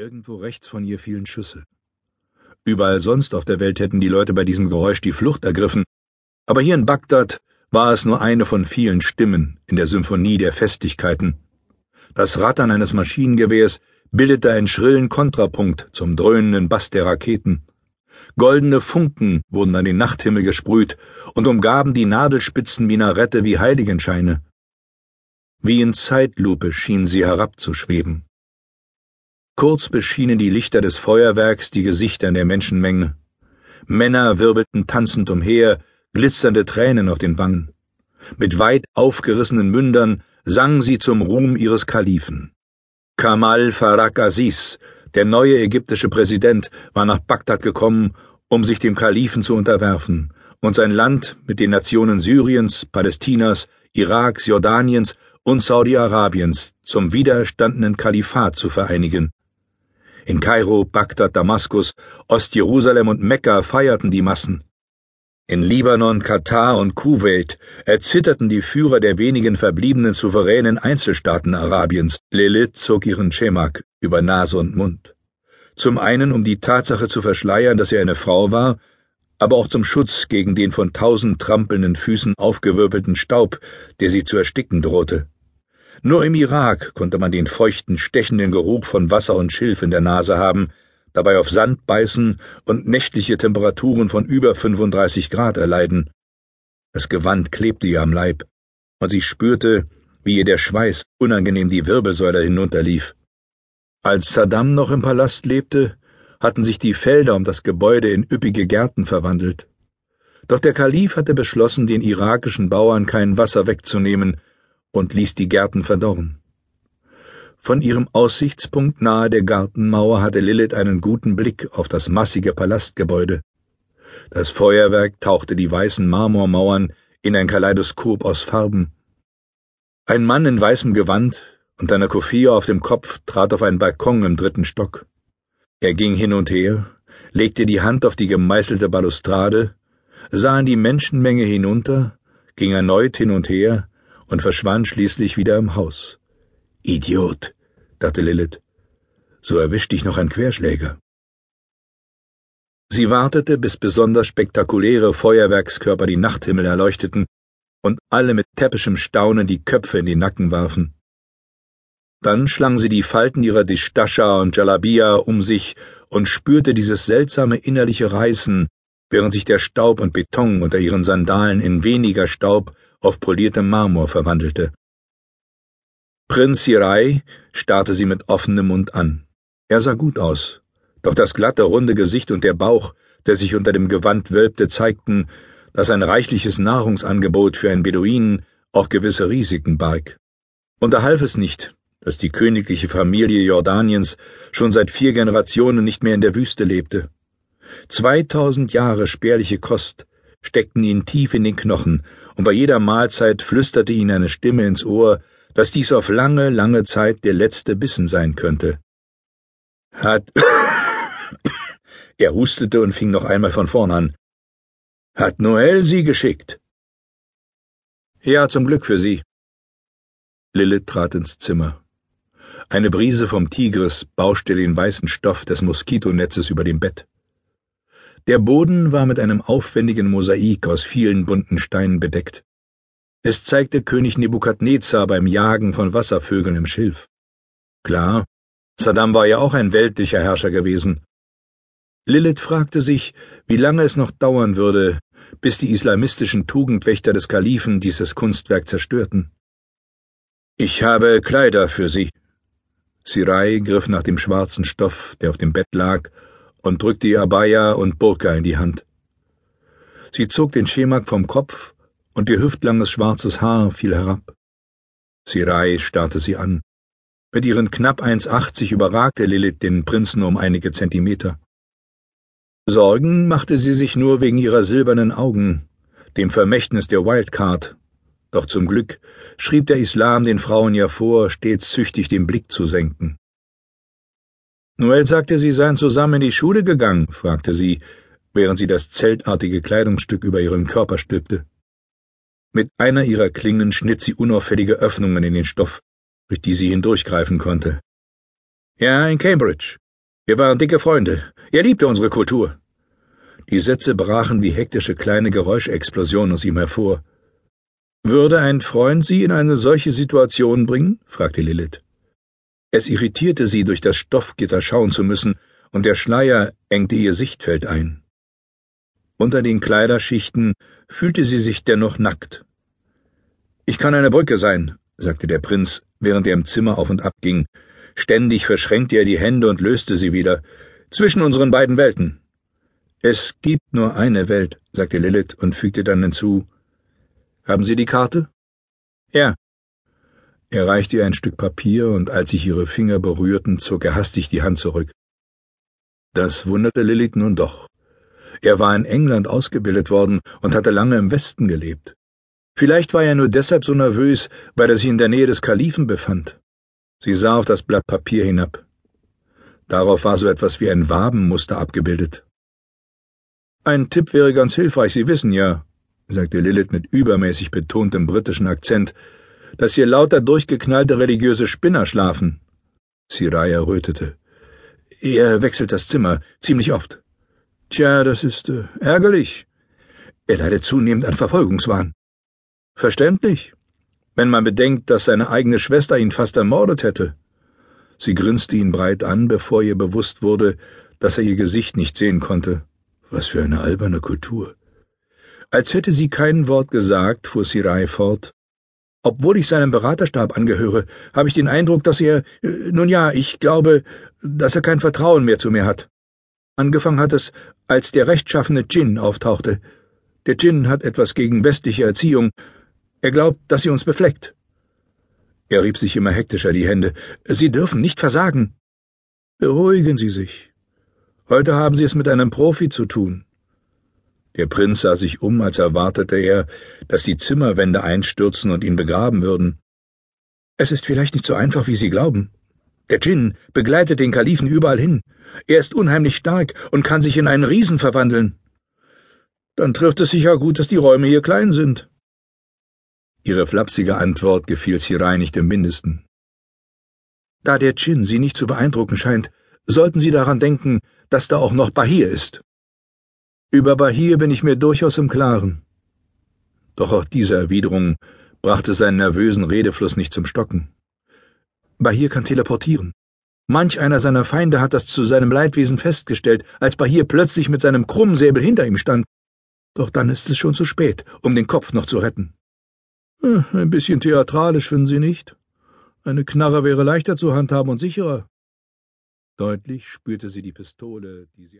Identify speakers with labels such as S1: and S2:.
S1: Irgendwo rechts von ihr fielen Schüsse. Überall sonst auf der Welt hätten die Leute bei diesem Geräusch die Flucht ergriffen, aber hier in Bagdad war es nur eine von vielen Stimmen in der Symphonie der Festlichkeiten. Das Rattern eines Maschinengewehrs bildete einen schrillen Kontrapunkt zum dröhnenden Bass der Raketen. Goldene Funken wurden an den Nachthimmel gesprüht und umgaben die Nadelspitzen Minarette wie Heiligenscheine. Wie in Zeitlupe schien sie herabzuschweben. Kurz beschienen die Lichter des Feuerwerks die Gesichter in der Menschenmenge. Männer wirbelten tanzend umher, glitzernde Tränen auf den Wangen. Mit weit aufgerissenen Mündern sangen sie zum Ruhm ihres Kalifen. Kamal Farak Aziz, der neue ägyptische Präsident, war nach Bagdad gekommen, um sich dem Kalifen zu unterwerfen und sein Land mit den Nationen Syriens, Palästinas, Iraks, Jordaniens und Saudi-Arabiens zum widerstandenen Kalifat zu vereinigen. In Kairo, Bagdad, Damaskus, Ostjerusalem und Mekka feierten die Massen. In Libanon, Katar und Kuwait erzitterten die Führer der wenigen verbliebenen souveränen Einzelstaaten Arabiens. Lilith zog ihren Schemak über Nase und Mund. Zum einen, um die Tatsache zu verschleiern, dass er eine Frau war, aber auch zum Schutz gegen den von tausend trampelnden Füßen aufgewirbelten Staub, der sie zu ersticken drohte. Nur im Irak konnte man den feuchten, stechenden Geruch von Wasser und Schilf in der Nase haben, dabei auf Sand beißen und nächtliche Temperaturen von über 35 Grad erleiden. Das Gewand klebte ihr am Leib, und sie spürte, wie ihr der Schweiß unangenehm die Wirbelsäule hinunterlief. Als Saddam noch im Palast lebte, hatten sich die Felder um das Gebäude in üppige Gärten verwandelt. Doch der Kalif hatte beschlossen, den irakischen Bauern kein Wasser wegzunehmen und ließ die Gärten verdorren. Von ihrem Aussichtspunkt nahe der Gartenmauer hatte Lilith einen guten Blick auf das massige Palastgebäude. Das Feuerwerk tauchte die weißen Marmormauern in ein Kaleidoskop aus Farben. Ein Mann in weißem Gewand und einer Kofia auf dem Kopf trat auf einen Balkon im dritten Stock. Er ging hin und her, legte die Hand auf die gemeißelte Balustrade, sah in die Menschenmenge hinunter, ging erneut hin und her, und verschwand schließlich wieder im Haus. Idiot, dachte Lilith. So erwischt dich noch ein Querschläger. Sie wartete, bis besonders spektakuläre Feuerwerkskörper die Nachthimmel erleuchteten und alle mit täppischem Staunen die Köpfe in die Nacken warfen. Dann schlang sie die Falten ihrer Distascha und Jalabia um sich und spürte dieses seltsame innerliche Reißen, während sich der Staub und Beton unter ihren Sandalen in weniger Staub auf poliertem Marmor verwandelte. Prinz Hirai starrte sie mit offenem Mund an. Er sah gut aus, doch das glatte, runde Gesicht und der Bauch, der sich unter dem Gewand wölbte, zeigten, dass ein reichliches Nahrungsangebot für einen Beduinen auch gewisse Risiken barg. Und da half es nicht, dass die königliche Familie Jordaniens schon seit vier Generationen nicht mehr in der Wüste lebte. Zweitausend Jahre spärliche Kost steckten ihn tief in den Knochen, und bei jeder Mahlzeit flüsterte ihn eine Stimme ins Ohr, dass dies auf lange, lange Zeit der letzte Bissen sein könnte. Hat. er hustete und fing noch einmal von vorn an. Hat Noel Sie geschickt? Ja, zum Glück für Sie. Lilith trat ins Zimmer. Eine Brise vom Tigris bauschte den weißen Stoff des Moskitonetzes über dem Bett. Der Boden war mit einem aufwendigen Mosaik aus vielen bunten Steinen bedeckt. Es zeigte König Nebukadnezar beim Jagen von Wasservögeln im Schilf. Klar, Saddam war ja auch ein weltlicher Herrscher gewesen. Lilith fragte sich, wie lange es noch dauern würde, bis die islamistischen Tugendwächter des Kalifen dieses Kunstwerk zerstörten. Ich habe Kleider für Sie. Sirai griff nach dem schwarzen Stoff, der auf dem Bett lag, und drückte ihr Abaya und Burka in die Hand. Sie zog den Schemak vom Kopf und ihr hüftlanges schwarzes Haar fiel herab. Sirai starrte sie an. Mit ihren knapp 1,80 überragte Lilith den Prinzen um einige Zentimeter. Sorgen machte sie sich nur wegen ihrer silbernen Augen, dem Vermächtnis der Wildcard. Doch zum Glück schrieb der Islam den Frauen ja vor, stets züchtig den Blick zu senken. Noel sagte, Sie seien zusammen in die Schule gegangen, fragte sie, während sie das zeltartige Kleidungsstück über ihren Körper stülpte. Mit einer ihrer Klingen schnitt sie unauffällige Öffnungen in den Stoff, durch die sie hindurchgreifen konnte. Ja, in Cambridge. Wir waren dicke Freunde. Er liebte unsere Kultur. Die Sätze brachen wie hektische kleine Geräuschexplosionen aus ihm hervor. Würde ein Freund Sie in eine solche Situation bringen? fragte Lilith. Es irritierte sie, durch das Stoffgitter schauen zu müssen, und der Schleier engte ihr Sichtfeld ein. Unter den Kleiderschichten fühlte sie sich dennoch nackt. Ich kann eine Brücke sein, sagte der Prinz, während er im Zimmer auf und ab ging. Ständig verschränkte er die Hände und löste sie wieder. Zwischen unseren beiden Welten. Es gibt nur eine Welt, sagte Lilith und fügte dann hinzu. Haben Sie die Karte? Ja. Er reichte ihr ein Stück Papier, und als sich ihre Finger berührten, zog er hastig die Hand zurück. Das wunderte Lilith nun doch. Er war in England ausgebildet worden und hatte lange im Westen gelebt. Vielleicht war er nur deshalb so nervös, weil er sich in der Nähe des Kalifen befand. Sie sah auf das Blatt Papier hinab. Darauf war so etwas wie ein Wabenmuster abgebildet. Ein Tipp wäre ganz hilfreich, Sie wissen ja, sagte Lilith mit übermäßig betontem britischen Akzent, dass hier lauter durchgeknallte religiöse Spinner schlafen. Sirai errötete. Er wechselt das Zimmer ziemlich oft. Tja, das ist äh, ärgerlich. Er leidet zunehmend an Verfolgungswahn. Verständlich, wenn man bedenkt, dass seine eigene Schwester ihn fast ermordet hätte. Sie grinste ihn breit an, bevor ihr bewusst wurde, dass er ihr Gesicht nicht sehen konnte. Was für eine alberne Kultur. Als hätte sie kein Wort gesagt, fuhr Sirai fort. Obwohl ich seinem Beraterstab angehöre, habe ich den Eindruck, dass er, äh, nun ja, ich glaube, dass er kein Vertrauen mehr zu mir hat. Angefangen hat es, als der rechtschaffene Djinn auftauchte. Der Djinn hat etwas gegen westliche Erziehung, er glaubt, dass sie uns befleckt. Er rieb sich immer hektischer die Hände. Sie dürfen nicht versagen. Beruhigen Sie sich. Heute haben Sie es mit einem Profi zu tun. Der Prinz sah sich um, als erwartete er, dass die Zimmerwände einstürzen und ihn begraben würden. Es ist vielleicht nicht so einfach, wie Sie glauben. Der Djinn begleitet den Kalifen überall hin. Er ist unheimlich stark und kann sich in einen Riesen verwandeln. Dann trifft es sich ja gut, dass die Räume hier klein sind. Ihre flapsige Antwort gefiel Sirai nicht im mindesten. Da der Djinn Sie nicht zu beeindrucken scheint, sollten Sie daran denken, dass da auch noch Bahir ist. Über Bahir bin ich mir durchaus im Klaren. Doch auch diese Erwiderung brachte seinen nervösen Redefluss nicht zum Stocken. Bahir kann teleportieren. Manch einer seiner Feinde hat das zu seinem Leidwesen festgestellt, als Bahir plötzlich mit seinem Krummsäbel hinter ihm stand. Doch dann ist es schon zu spät, um den Kopf noch zu retten. Hm, ein bisschen theatralisch, finden Sie nicht? Eine Knarre wäre leichter zu handhaben und sicherer. Deutlich spürte sie die Pistole, die sie